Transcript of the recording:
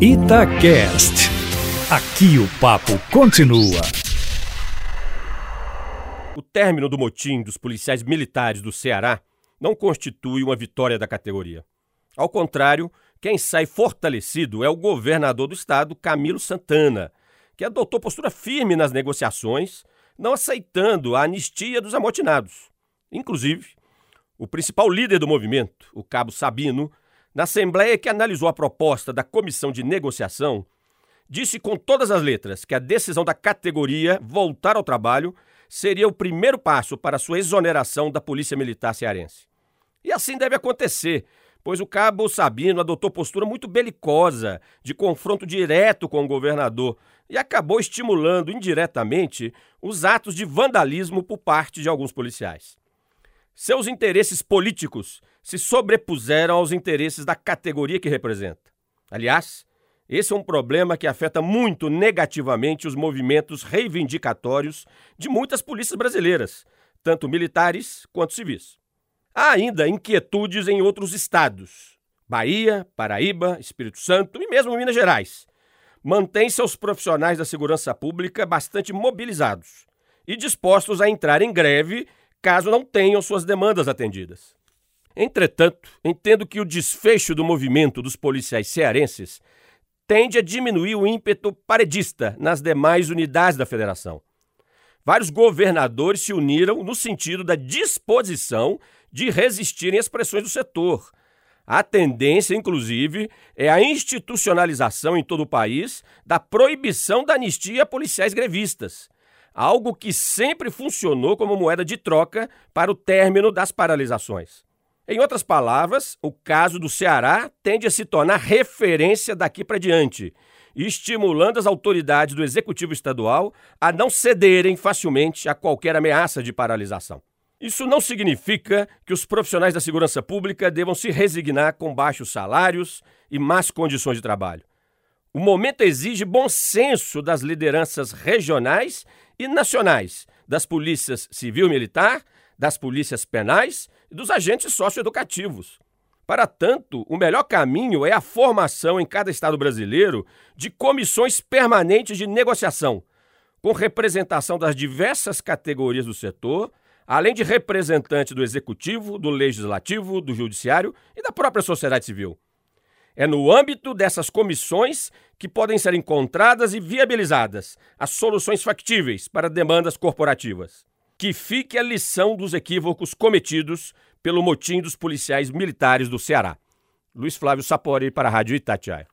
Itacast. Aqui o papo continua. O término do motim dos policiais militares do Ceará não constitui uma vitória da categoria. Ao contrário, quem sai fortalecido é o governador do estado, Camilo Santana, que adotou postura firme nas negociações, não aceitando a anistia dos amotinados. Inclusive, o principal líder do movimento, o cabo Sabino, na Assembleia que analisou a proposta da comissão de negociação, disse com todas as letras que a decisão da categoria voltar ao trabalho seria o primeiro passo para sua exoneração da Polícia Militar cearense. E assim deve acontecer, pois o cabo Sabino adotou postura muito belicosa, de confronto direto com o governador, e acabou estimulando indiretamente os atos de vandalismo por parte de alguns policiais. Seus interesses políticos se sobrepuseram aos interesses da categoria que representa. Aliás, esse é um problema que afeta muito negativamente os movimentos reivindicatórios de muitas polícias brasileiras, tanto militares quanto civis. Há ainda inquietudes em outros estados. Bahia, Paraíba, Espírito Santo e mesmo Minas Gerais. Mantém seus profissionais da segurança pública bastante mobilizados e dispostos a entrar em greve caso não tenham suas demandas atendidas. Entretanto, entendo que o desfecho do movimento dos policiais cearenses tende a diminuir o ímpeto paredista nas demais unidades da federação. Vários governadores se uniram no sentido da disposição de resistirem às pressões do setor. A tendência, inclusive, é a institucionalização em todo o país da proibição da anistia a policiais grevistas algo que sempre funcionou como moeda de troca para o término das paralisações. Em outras palavras, o caso do Ceará tende a se tornar referência daqui para diante, estimulando as autoridades do executivo estadual a não cederem facilmente a qualquer ameaça de paralisação. Isso não significa que os profissionais da segurança pública devam se resignar com baixos salários e más condições de trabalho. O momento exige bom senso das lideranças regionais e nacionais, das polícias civil e militar, das polícias penais e dos agentes socioeducativos. Para tanto, o melhor caminho é a formação em cada estado brasileiro de comissões permanentes de negociação, com representação das diversas categorias do setor, além de representantes do executivo, do legislativo, do judiciário e da própria sociedade civil. É no âmbito dessas comissões que podem ser encontradas e viabilizadas as soluções factíveis para demandas corporativas. Que fique a lição dos equívocos cometidos pelo motim dos policiais militares do Ceará. Luiz Flávio Sapori para a Rádio Itatiaia.